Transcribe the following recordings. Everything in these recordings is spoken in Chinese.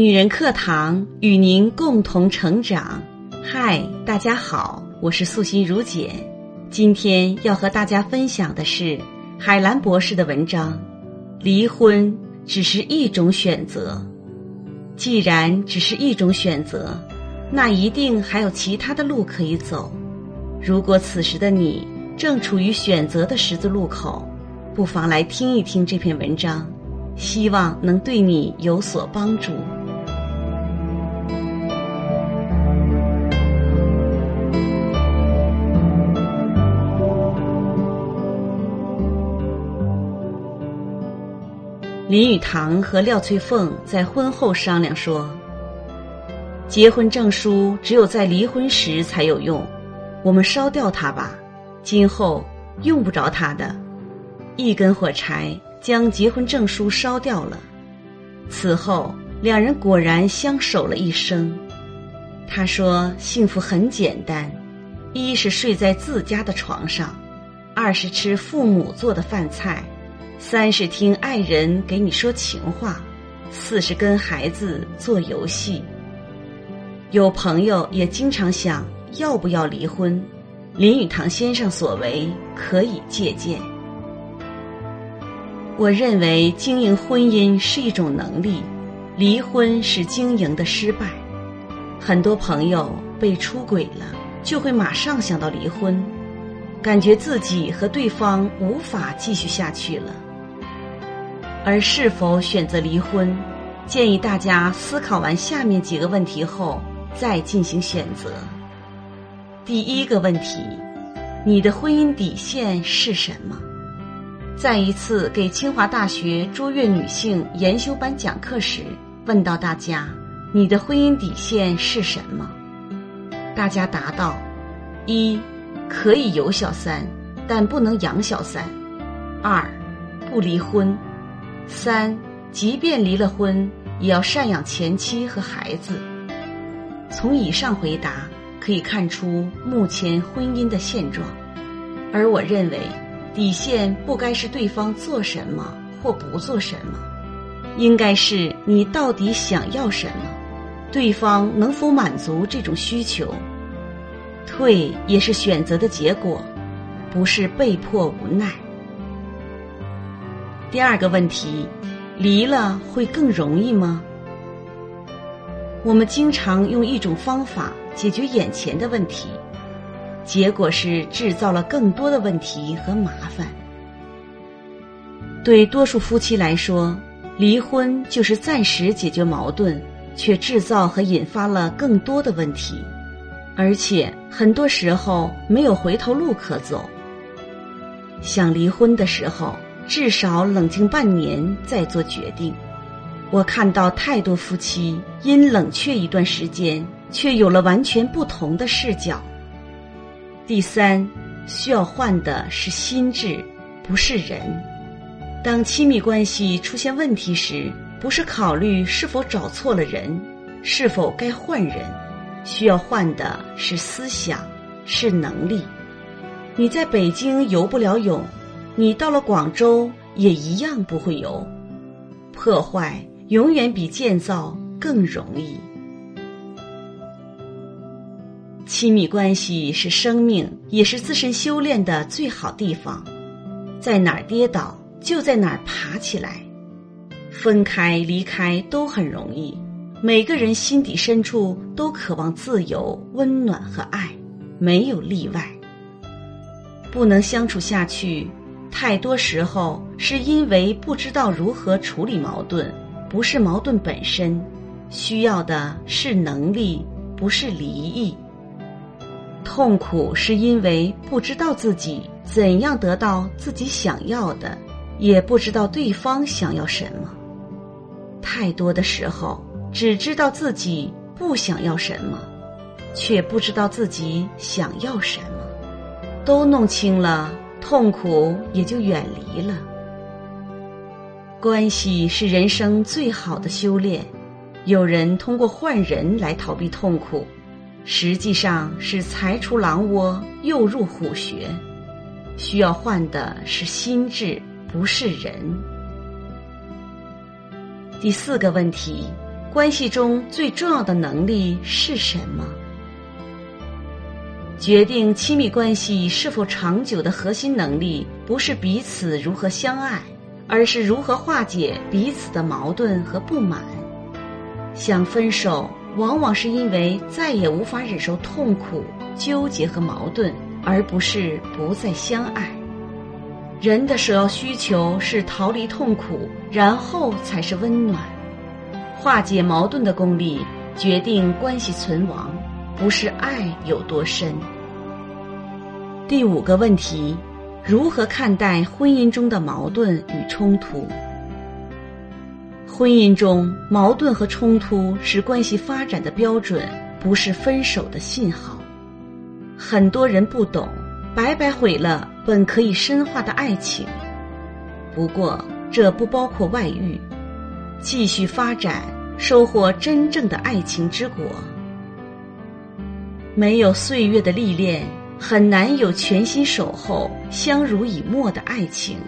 女人课堂与您共同成长。嗨，大家好，我是素心如简。今天要和大家分享的是海兰博士的文章：离婚只是一种选择。既然只是一种选择，那一定还有其他的路可以走。如果此时的你正处于选择的十字路口，不妨来听一听这篇文章，希望能对你有所帮助。林语堂和廖翠凤在婚后商量说：“结婚证书只有在离婚时才有用，我们烧掉它吧，今后用不着它的。”一根火柴将结婚证书烧掉了。此后，两人果然相守了一生。他说：“幸福很简单，一是睡在自家的床上，二是吃父母做的饭菜。”三是听爱人给你说情话，四是跟孩子做游戏。有朋友也经常想要不要离婚，林语堂先生所为可以借鉴。我认为经营婚姻是一种能力，离婚是经营的失败。很多朋友被出轨了，就会马上想到离婚，感觉自己和对方无法继续下去了。而是否选择离婚，建议大家思考完下面几个问题后再进行选择。第一个问题：你的婚姻底线是什么？在一次给清华大学卓越女性研修班讲课时，问到大家：你的婚姻底线是什么？大家答道：一，可以有小三，但不能养小三；二，不离婚。三，即便离了婚，也要赡养前妻和孩子。从以上回答可以看出目前婚姻的现状，而我认为底线不该是对方做什么或不做什么，应该是你到底想要什么，对方能否满足这种需求。退也是选择的结果，不是被迫无奈。第二个问题，离了会更容易吗？我们经常用一种方法解决眼前的问题，结果是制造了更多的问题和麻烦。对多数夫妻来说，离婚就是暂时解决矛盾，却制造和引发了更多的问题，而且很多时候没有回头路可走。想离婚的时候。至少冷静半年再做决定。我看到太多夫妻因冷却一段时间，却有了完全不同的视角。第三，需要换的是心智，不是人。当亲密关系出现问题时，不是考虑是否找错了人，是否该换人，需要换的是思想，是能力。你在北京游不了泳。你到了广州也一样不会有，破坏永远比建造更容易。亲密关系是生命，也是自身修炼的最好地方。在哪儿跌倒，就在哪儿爬起来。分开、离开都很容易，每个人心底深处都渴望自由、温暖和爱，没有例外。不能相处下去。太多时候是因为不知道如何处理矛盾，不是矛盾本身，需要的是能力，不是离异。痛苦是因为不知道自己怎样得到自己想要的，也不知道对方想要什么。太多的时候只知道自己不想要什么，却不知道自己想要什么，都弄清了。痛苦也就远离了。关系是人生最好的修炼。有人通过换人来逃避痛苦，实际上是才出狼窝又入虎穴。需要换的是心智，不是人。第四个问题：关系中最重要的能力是什么？决定亲密关系是否长久的核心能力，不是彼此如何相爱，而是如何化解彼此的矛盾和不满。想分手，往往是因为再也无法忍受痛苦、纠结和矛盾，而不是不再相爱。人的首要需求是逃离痛苦，然后才是温暖。化解矛盾的功力，决定关系存亡，不是爱有多深。第五个问题：如何看待婚姻中的矛盾与冲突？婚姻中矛盾和冲突是关系发展的标准，不是分手的信号。很多人不懂，白白毁了本可以深化的爱情。不过，这不包括外遇。继续发展，收获真正的爱情之果。没有岁月的历练，很难有全心守候、相濡以沫的爱情。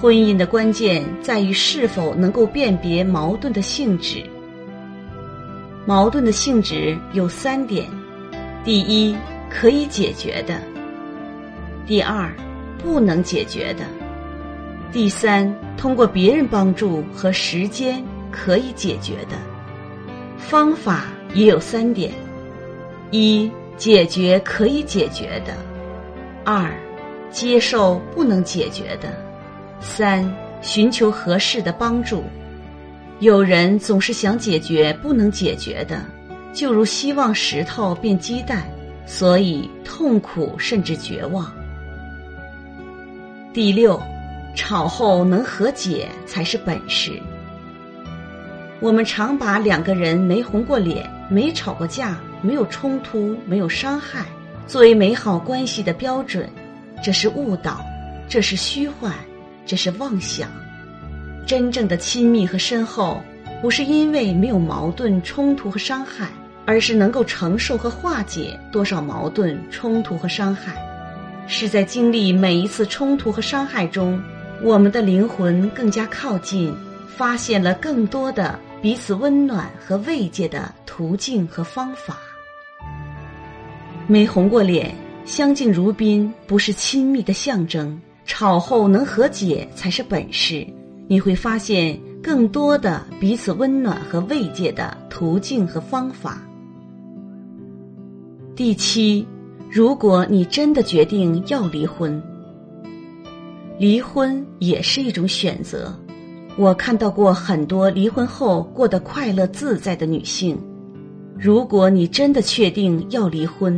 婚姻的关键在于是否能够辨别矛盾的性质。矛盾的性质有三点：第一，可以解决的；第二，不能解决的。第三，通过别人帮助和时间可以解决的方法也有三点：一、解决可以解决的；二、接受不能解决的；三、寻求合适的帮助。有人总是想解决不能解决的，就如希望石头变鸡蛋，所以痛苦甚至绝望。第六。吵后能和解才是本事。我们常把两个人没红过脸、没吵过架、没有冲突、没有伤害作为美好关系的标准，这是误导，这是虚幻，这是妄想。真正的亲密和深厚，不是因为没有矛盾、冲突和伤害，而是能够承受和化解多少矛盾、冲突和伤害，是在经历每一次冲突和伤害中。我们的灵魂更加靠近，发现了更多的彼此温暖和慰藉的途径和方法。没红过脸，相敬如宾不是亲密的象征，吵后能和解才是本事。你会发现更多的彼此温暖和慰藉的途径和方法。第七，如果你真的决定要离婚。离婚也是一种选择，我看到过很多离婚后过得快乐自在的女性。如果你真的确定要离婚，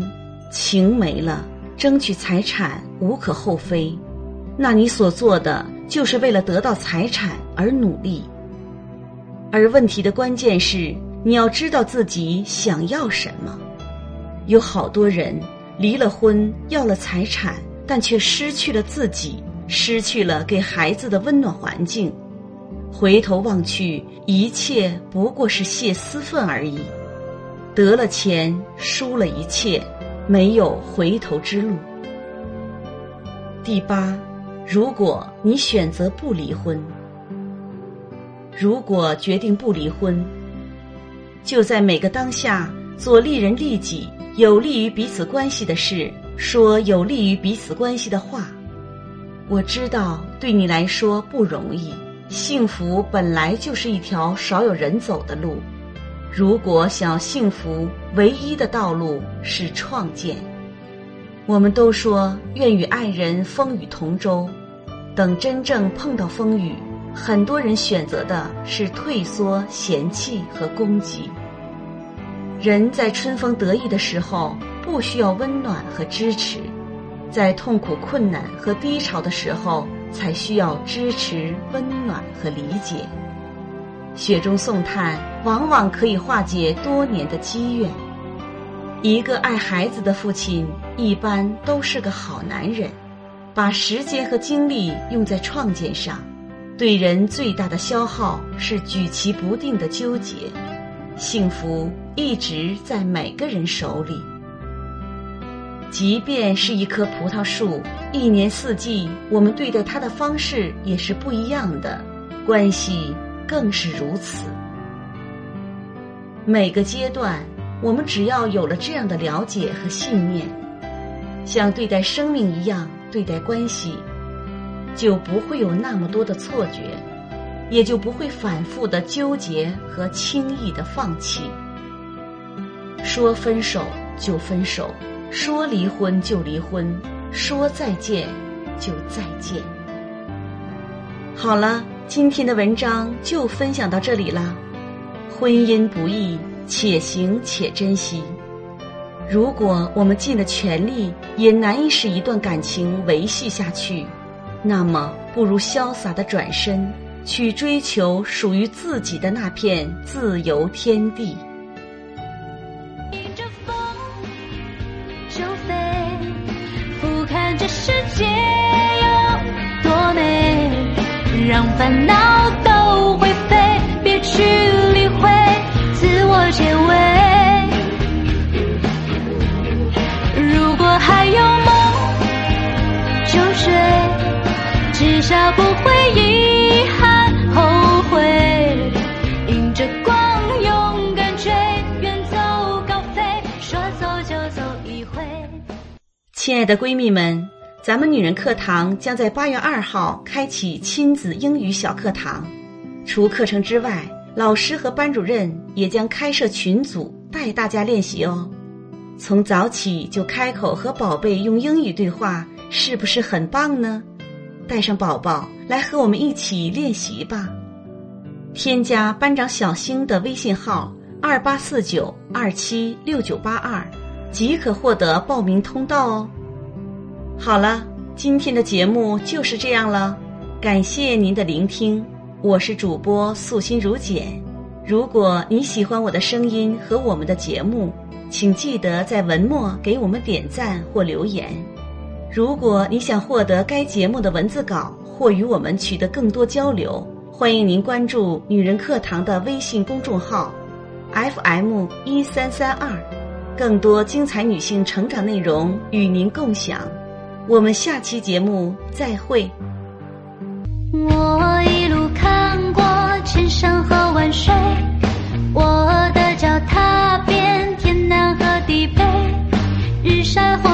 情没了，争取财产无可厚非，那你所做的就是为了得到财产而努力。而问题的关键是你要知道自己想要什么。有好多人离了婚，要了财产，但却失去了自己。失去了给孩子的温暖环境，回头望去，一切不过是泄私愤而已。得了钱，输了一切，没有回头之路。第八，如果你选择不离婚，如果决定不离婚，就在每个当下做利人利己、有利于彼此关系的事，说有利于彼此关系的话。我知道对你来说不容易，幸福本来就是一条少有人走的路。如果想要幸福，唯一的道路是创建。我们都说愿与爱人风雨同舟，等真正碰到风雨，很多人选择的是退缩、嫌弃和攻击。人在春风得意的时候，不需要温暖和支持。在痛苦、困难和低潮的时候，才需要支持、温暖和理解。雪中送炭，往往可以化解多年的积怨。一个爱孩子的父亲，一般都是个好男人，把时间和精力用在创建上。对人最大的消耗是举棋不定的纠结。幸福一直在每个人手里。即便是一棵葡萄树，一年四季，我们对待它的方式也是不一样的，关系更是如此。每个阶段，我们只要有了这样的了解和信念，像对待生命一样对待关系，就不会有那么多的错觉，也就不会反复的纠结和轻易的放弃。说分手就分手，说离婚就离婚，说再见就再见。好了，今天的文章就分享到这里啦。婚姻不易，且行且珍惜。如果我们尽了全力，也难以使一段感情维系下去，那么不如潇洒的转身，去追求属于自己的那片自由天地。迎着风就飞，俯瞰这世界，让烦恼都会飞，别去。结尾。如果还有梦，就追，至少不会遗憾后悔。迎着光，勇敢追，远走高飞，说走就走一回。亲爱的闺蜜们，咱们女人课堂将在八月二号开启亲子英语小课堂，除课程之外。老师和班主任也将开设群组带大家练习哦。从早起就开口和宝贝用英语对话，是不是很棒呢？带上宝宝来和我们一起练习吧。添加班长小星的微信号二八四九二七六九八二，即可获得报名通道哦。好了，今天的节目就是这样了，感谢您的聆听。我是主播素心如简，如果你喜欢我的声音和我们的节目，请记得在文末给我们点赞或留言。如果你想获得该节目的文字稿或与我们取得更多交流，欢迎您关注“女人课堂”的微信公众号 FM 一三三二，更多精彩女性成长内容与您共享。我们下期节目再会。我一路看过千山和万水，我的脚踏遍天南和地北，日晒或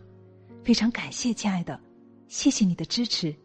非常感谢，亲爱的，谢谢你的支持。